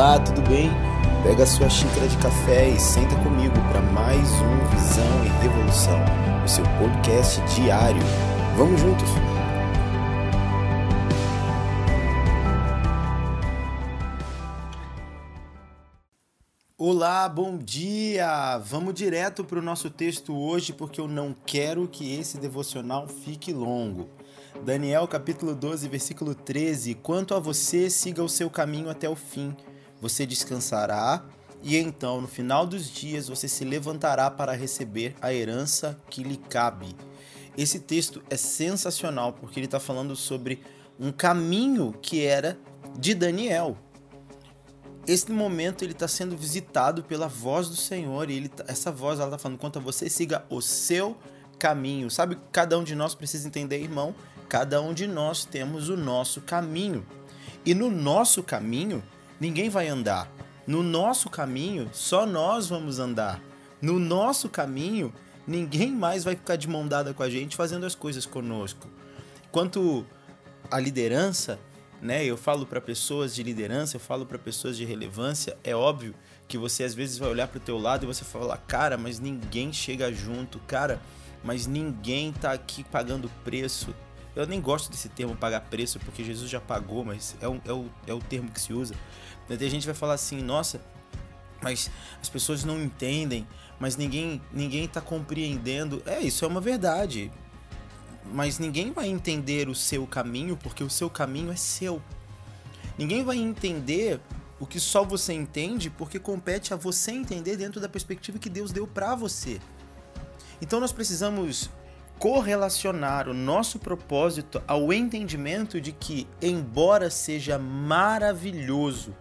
Olá, tudo bem? Pega sua xícara de café e senta comigo para mais um Visão e Revolução, o seu podcast diário. Vamos juntos? Olá, bom dia! Vamos direto para o nosso texto hoje porque eu não quero que esse devocional fique longo. Daniel capítulo 12, versículo 13: Quanto a você, siga o seu caminho até o fim. Você descansará e então, no final dos dias, você se levantará para receber a herança que lhe cabe. Esse texto é sensacional porque ele está falando sobre um caminho que era de Daniel. Esse momento ele está sendo visitado pela voz do Senhor e ele, tá, essa voz ela está falando quanto a você siga o seu caminho. Sabe, cada um de nós precisa entender, irmão, Cada um de nós temos o nosso caminho. E no nosso caminho, ninguém vai andar. No nosso caminho, só nós vamos andar. No nosso caminho, ninguém mais vai ficar de mão dada com a gente fazendo as coisas conosco. Quanto à liderança, né? Eu falo para pessoas de liderança, eu falo para pessoas de relevância, é óbvio que você às vezes vai olhar para o teu lado e você fala: "Cara, mas ninguém chega junto, cara, mas ninguém tá aqui pagando preço eu nem gosto desse termo pagar preço, porque Jesus já pagou, mas é o, é o, é o termo que se usa. A gente vai falar assim, nossa, mas as pessoas não entendem, mas ninguém ninguém está compreendendo. É, isso é uma verdade. Mas ninguém vai entender o seu caminho, porque o seu caminho é seu. Ninguém vai entender o que só você entende, porque compete a você entender dentro da perspectiva que Deus deu para você. Então nós precisamos correlacionar o nosso propósito ao entendimento de que, embora seja maravilhoso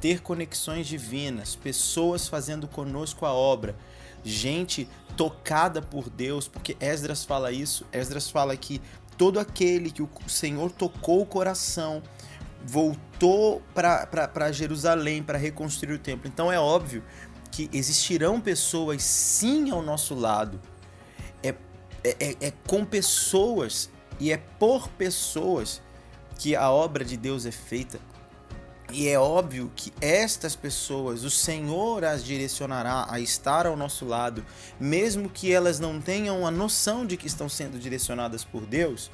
ter conexões divinas, pessoas fazendo conosco a obra, gente tocada por Deus, porque Esdras fala isso, Esdras fala que todo aquele que o Senhor tocou o coração voltou para Jerusalém para reconstruir o templo. Então é óbvio que existirão pessoas sim ao nosso lado é, é, é com pessoas e é por pessoas que a obra de Deus é feita. E é óbvio que estas pessoas, o Senhor as direcionará a estar ao nosso lado, mesmo que elas não tenham a noção de que estão sendo direcionadas por Deus.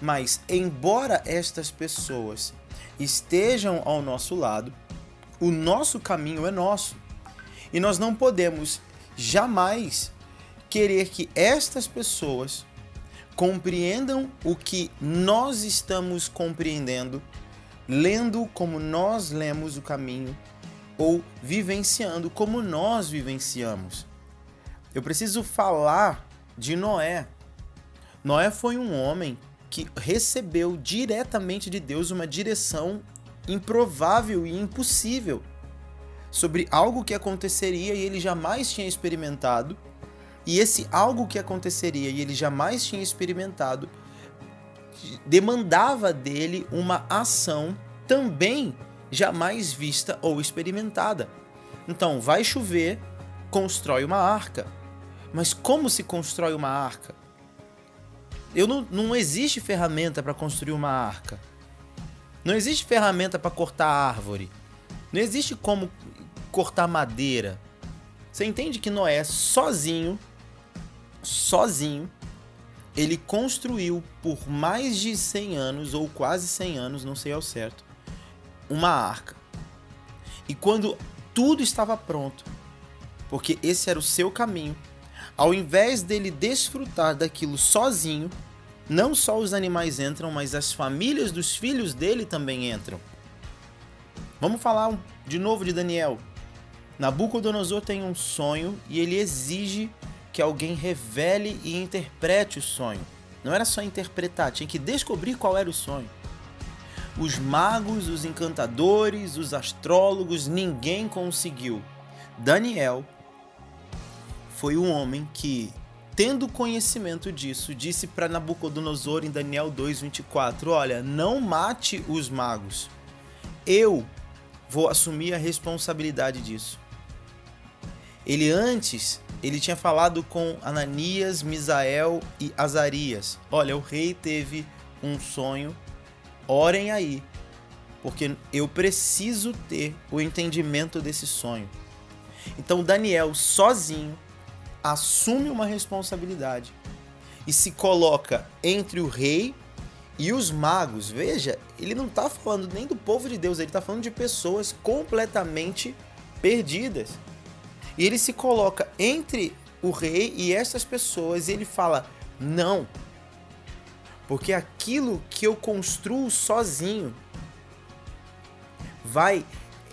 Mas, embora estas pessoas estejam ao nosso lado, o nosso caminho é nosso. E nós não podemos jamais querer que estas pessoas compreendam o que nós estamos compreendendo, lendo como nós lemos o caminho ou vivenciando como nós vivenciamos. Eu preciso falar de Noé. Noé foi um homem que recebeu diretamente de Deus uma direção improvável e impossível sobre algo que aconteceria e ele jamais tinha experimentado e esse algo que aconteceria e ele jamais tinha experimentado demandava dele uma ação também jamais vista ou experimentada. Então, vai chover, constrói uma arca. Mas como se constrói uma arca? Eu não, não existe ferramenta para construir uma arca. Não existe ferramenta para cortar árvore. Não existe como cortar madeira. Você entende que Noé sozinho sozinho, ele construiu por mais de 100 anos, ou quase 100 anos, não sei ao certo, uma arca. E quando tudo estava pronto, porque esse era o seu caminho, ao invés dele desfrutar daquilo sozinho, não só os animais entram, mas as famílias dos filhos dele também entram. Vamos falar de novo de Daniel. Nabucodonosor tem um sonho e ele exige que alguém revele e interprete o sonho. Não era só interpretar, tinha que descobrir qual era o sonho. Os magos, os encantadores, os astrólogos, ninguém conseguiu. Daniel foi um homem que, tendo conhecimento disso, disse para Nabucodonosor em Daniel 2:24, olha, não mate os magos. Eu vou assumir a responsabilidade disso. Ele antes ele tinha falado com Ananias, Misael e Azarias. Olha, o rei teve um sonho, orem aí. porque eu preciso ter o entendimento desse sonho. Então Daniel sozinho assume uma responsabilidade e se coloca entre o rei e os magos. Veja, ele não está falando nem do povo de Deus, ele está falando de pessoas completamente perdidas. E ele se coloca entre o rei e essas pessoas e ele fala: Não, porque aquilo que eu construo sozinho vai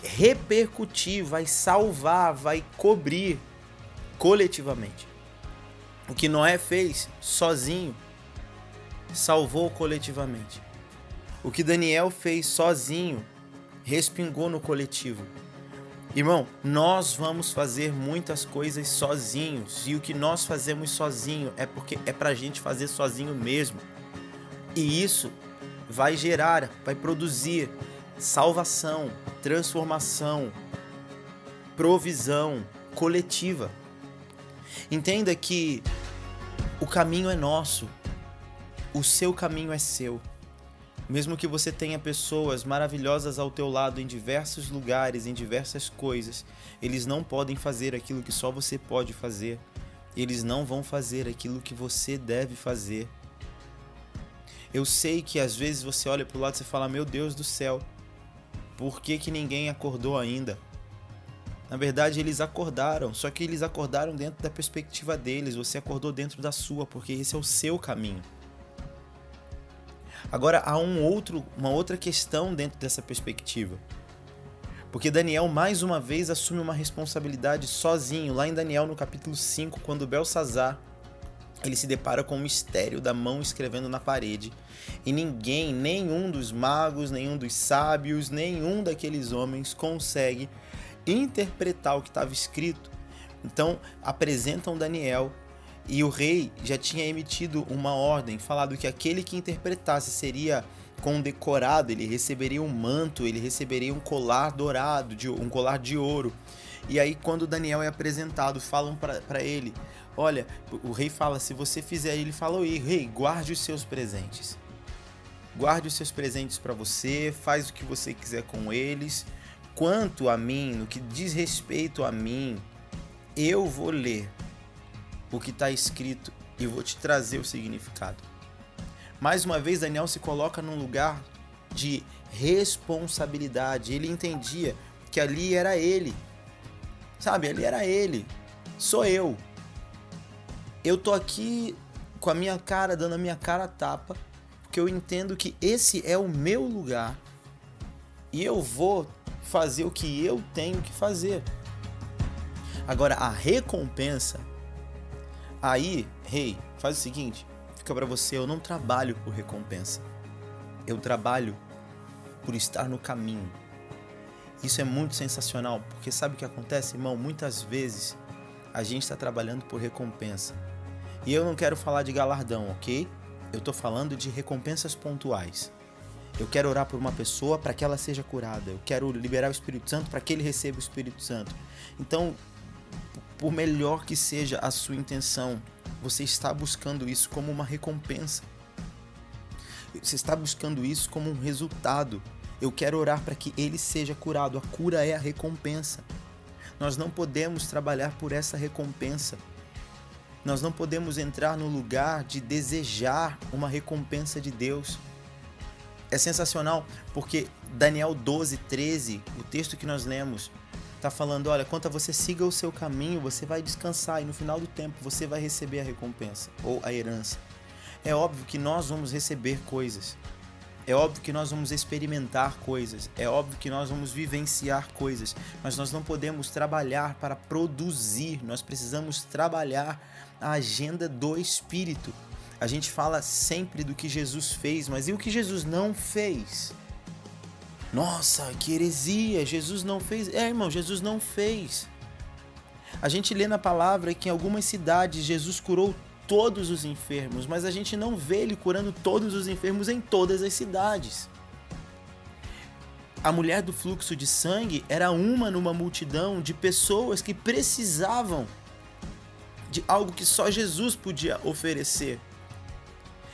repercutir, vai salvar, vai cobrir coletivamente. O que Noé fez sozinho salvou coletivamente. O que Daniel fez sozinho respingou no coletivo. Irmão, nós vamos fazer muitas coisas sozinhos e o que nós fazemos sozinho é porque é pra gente fazer sozinho mesmo. E isso vai gerar, vai produzir salvação, transformação, provisão coletiva. Entenda que o caminho é nosso, o seu caminho é seu. Mesmo que você tenha pessoas maravilhosas ao teu lado em diversos lugares, em diversas coisas, eles não podem fazer aquilo que só você pode fazer. Eles não vão fazer aquilo que você deve fazer. Eu sei que às vezes você olha para o lado e fala: "Meu Deus do céu, por que, que ninguém acordou ainda? Na verdade, eles acordaram, só que eles acordaram dentro da perspectiva deles, você acordou dentro da sua, porque esse é o seu caminho. Agora há um outro, uma outra questão dentro dessa perspectiva. Porque Daniel mais uma vez assume uma responsabilidade sozinho, lá em Daniel no capítulo 5, quando Belsazar ele se depara com o mistério da mão escrevendo na parede. E ninguém, nenhum dos magos, nenhum dos sábios, nenhum daqueles homens consegue interpretar o que estava escrito. Então apresentam Daniel e o rei já tinha emitido uma ordem, falado que aquele que interpretasse seria condecorado, ele receberia um manto, ele receberia um colar dourado, de, um colar de ouro. E aí, quando Daniel é apresentado, falam para ele: Olha, o rei fala: se você fizer, ele fala: Oi, rei, guarde os seus presentes. Guarde os seus presentes para você, faz o que você quiser com eles. Quanto a mim, no que diz respeito a mim, eu vou ler o que está escrito e vou te trazer o significado. Mais uma vez, Daniel se coloca num lugar de responsabilidade. Ele entendia que ali era ele. Sabe, ali era ele. Sou eu eu tô aqui com a minha cara, dando a minha cara a tapa, porque eu entendo que esse é o meu lugar e eu vou fazer o que eu tenho que fazer. Agora, a recompensa, aí, rei, hey, faz o seguinte: fica para você, eu não trabalho por recompensa, eu trabalho por estar no caminho. Isso é muito sensacional, porque sabe o que acontece, irmão? Muitas vezes a gente está trabalhando por recompensa. E eu não quero falar de galardão, ok? Eu estou falando de recompensas pontuais. Eu quero orar por uma pessoa para que ela seja curada. Eu quero liberar o Espírito Santo para que ele receba o Espírito Santo. Então, por melhor que seja a sua intenção, você está buscando isso como uma recompensa. Você está buscando isso como um resultado. Eu quero orar para que ele seja curado. A cura é a recompensa. Nós não podemos trabalhar por essa recompensa. Nós não podemos entrar no lugar de desejar uma recompensa de Deus. É sensacional porque Daniel 12, 13, o texto que nós lemos, está falando: olha, quanto você siga o seu caminho, você vai descansar e no final do tempo você vai receber a recompensa ou a herança. É óbvio que nós vamos receber coisas. É óbvio que nós vamos experimentar coisas, é óbvio que nós vamos vivenciar coisas, mas nós não podemos trabalhar para produzir, nós precisamos trabalhar a agenda do Espírito. A gente fala sempre do que Jesus fez, mas e o que Jesus não fez? Nossa, que heresia! Jesus não fez. É, irmão, Jesus não fez. A gente lê na palavra que em algumas cidades Jesus curou todos os enfermos, mas a gente não vê ele curando todos os enfermos em todas as cidades. A mulher do fluxo de sangue era uma numa multidão de pessoas que precisavam de algo que só Jesus podia oferecer.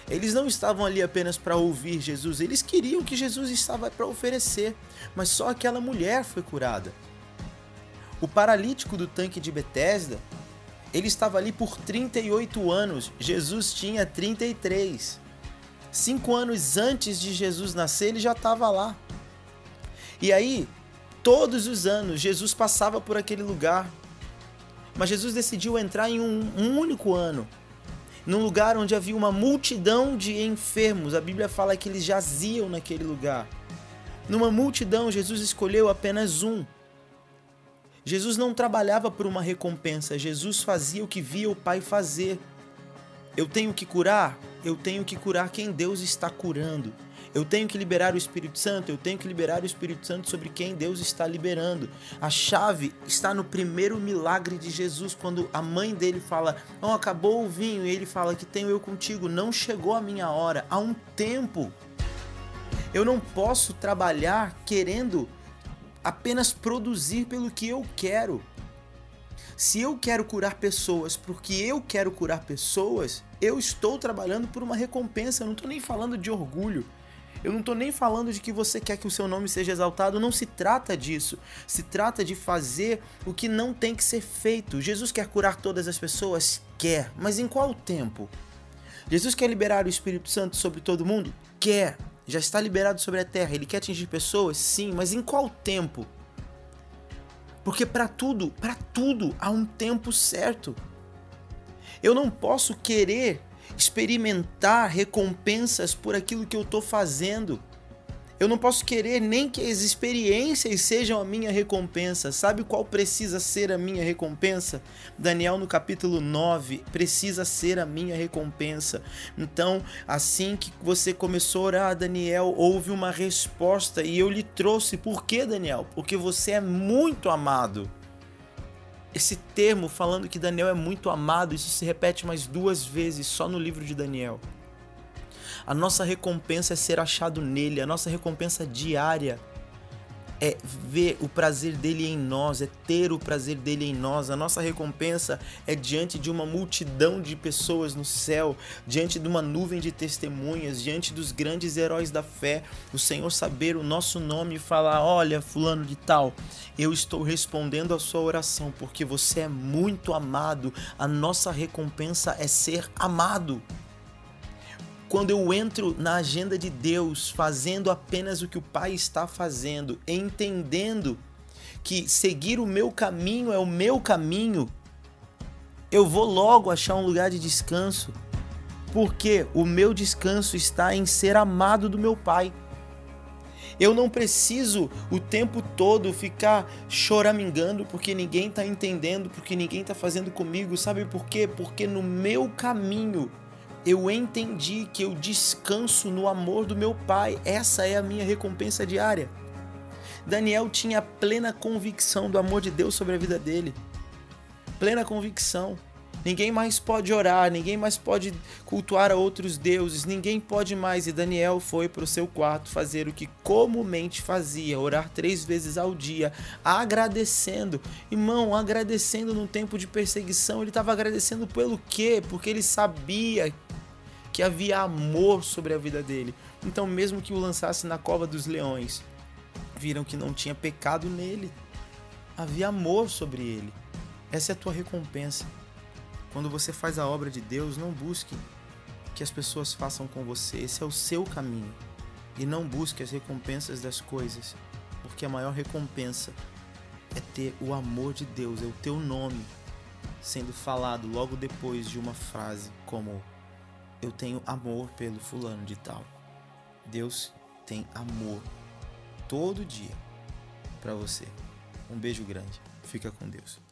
Eles não estavam ali apenas para ouvir Jesus, eles queriam que Jesus estava para oferecer, mas só aquela mulher foi curada. O paralítico do tanque de Betesda, ele estava ali por 38 anos, Jesus tinha 33. Cinco anos antes de Jesus nascer, ele já estava lá. E aí, todos os anos, Jesus passava por aquele lugar. Mas Jesus decidiu entrar em um, um único ano num lugar onde havia uma multidão de enfermos. A Bíblia fala que eles jaziam naquele lugar. Numa multidão, Jesus escolheu apenas um. Jesus não trabalhava por uma recompensa, Jesus fazia o que via o Pai fazer. Eu tenho que curar? Eu tenho que curar quem Deus está curando. Eu tenho que liberar o Espírito Santo, eu tenho que liberar o Espírito Santo sobre quem Deus está liberando. A chave está no primeiro milagre de Jesus, quando a mãe dele fala: Não, acabou o vinho, e ele fala que tenho eu contigo, não chegou a minha hora. Há um tempo. Eu não posso trabalhar querendo apenas produzir pelo que eu quero. Se eu quero curar pessoas porque eu quero curar pessoas, eu estou trabalhando por uma recompensa. Eu não estou nem falando de orgulho. Eu não estou nem falando de que você quer que o seu nome seja exaltado, não se trata disso. Se trata de fazer o que não tem que ser feito. Jesus quer curar todas as pessoas? Quer. Mas em qual tempo? Jesus quer liberar o Espírito Santo sobre todo mundo? Quer. Já está liberado sobre a terra. Ele quer atingir pessoas? Sim. Mas em qual tempo? Porque para tudo, para tudo há um tempo certo. Eu não posso querer experimentar recompensas por aquilo que eu estou fazendo. Eu não posso querer nem que as experiências sejam a minha recompensa. Sabe qual precisa ser a minha recompensa? Daniel no capítulo 9 precisa ser a minha recompensa. Então, assim que você começou a orar, Daniel, houve uma resposta e eu lhe trouxe. Por quê, Daniel? Porque você é muito amado esse termo falando que Daniel é muito amado, isso se repete mais duas vezes só no livro de Daniel. A nossa recompensa é ser achado nele, a nossa recompensa diária é ver o prazer dele em nós, é ter o prazer dele em nós. A nossa recompensa é diante de uma multidão de pessoas no céu, diante de uma nuvem de testemunhas, diante dos grandes heróis da fé. O Senhor saber o nosso nome e falar: Olha, Fulano de Tal, eu estou respondendo a sua oração porque você é muito amado. A nossa recompensa é ser amado quando eu entro na agenda de Deus, fazendo apenas o que o Pai está fazendo, entendendo que seguir o meu caminho é o meu caminho, eu vou logo achar um lugar de descanso, porque o meu descanso está em ser amado do meu Pai. Eu não preciso o tempo todo ficar choramingando porque ninguém está entendendo, porque ninguém está fazendo comigo. Sabe por quê? Porque no meu caminho eu entendi que eu descanso no amor do meu Pai. Essa é a minha recompensa diária. Daniel tinha plena convicção do amor de Deus sobre a vida dele. Plena convicção. Ninguém mais pode orar, ninguém mais pode cultuar a outros deuses, ninguém pode mais. E Daniel foi para o seu quarto fazer o que comumente fazia: orar três vezes ao dia, agradecendo. Irmão, agradecendo num tempo de perseguição. Ele estava agradecendo pelo quê? Porque ele sabia que havia amor sobre a vida dele. Então, mesmo que o lançasse na cova dos leões, viram que não tinha pecado nele. Havia amor sobre ele. Essa é a tua recompensa. Quando você faz a obra de Deus, não busque que as pessoas façam com você. Esse é o seu caminho. E não busque as recompensas das coisas, porque a maior recompensa é ter o amor de Deus, é o teu nome sendo falado logo depois de uma frase como eu tenho amor pelo fulano de tal. Deus tem amor todo dia para você. Um beijo grande. Fica com Deus.